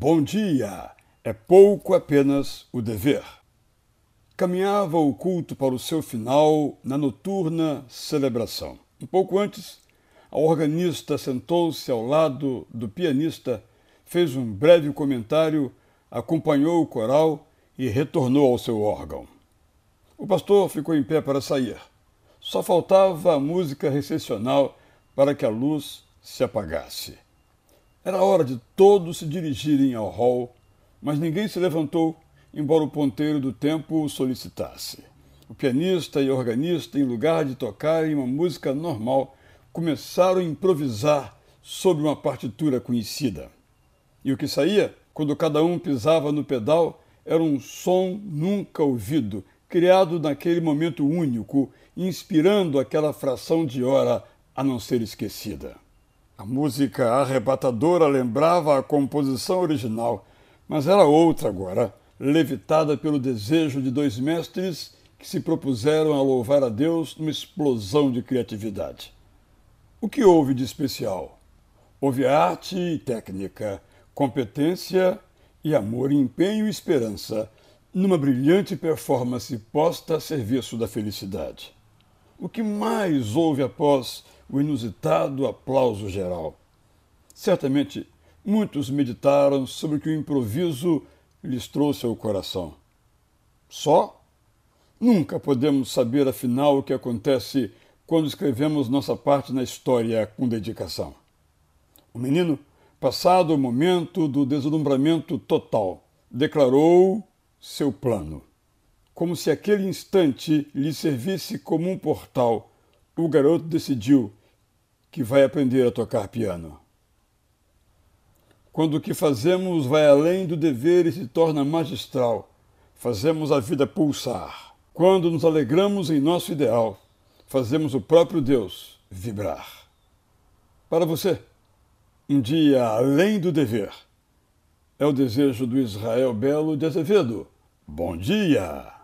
Bom dia! É pouco apenas o dever. Caminhava o culto para o seu final na noturna celebração. Um pouco antes, a organista sentou-se ao lado do pianista, fez um breve comentário, acompanhou o coral e retornou ao seu órgão. O pastor ficou em pé para sair. Só faltava a música recepcional para que a luz se apagasse. Era hora de todos se dirigirem ao hall, mas ninguém se levantou, embora o ponteiro do tempo o solicitasse. O pianista e o organista, em lugar de tocarem uma música normal, começaram a improvisar sobre uma partitura conhecida. E o que saía, quando cada um pisava no pedal, era um som nunca ouvido, criado naquele momento único, inspirando aquela fração de hora a não ser esquecida. A música arrebatadora lembrava a composição original, mas era outra agora, levitada pelo desejo de dois mestres que se propuseram a louvar a Deus numa explosão de criatividade. O que houve de especial? Houve arte e técnica, competência e amor, empenho e esperança, numa brilhante performance posta a serviço da felicidade. O que mais houve após o inusitado aplauso geral. Certamente muitos meditaram sobre o que o improviso lhes trouxe ao coração. Só? Nunca podemos saber afinal o que acontece quando escrevemos nossa parte na história com dedicação. O menino, passado o momento do deslumbramento total, declarou seu plano. Como se aquele instante lhe servisse como um portal, o garoto decidiu que vai aprender a tocar piano. Quando o que fazemos vai além do dever e se torna magistral, fazemos a vida pulsar. Quando nos alegramos em nosso ideal, fazemos o próprio Deus vibrar. Para você, um dia além do dever é o desejo do Israel Belo de Azevedo. Bom dia!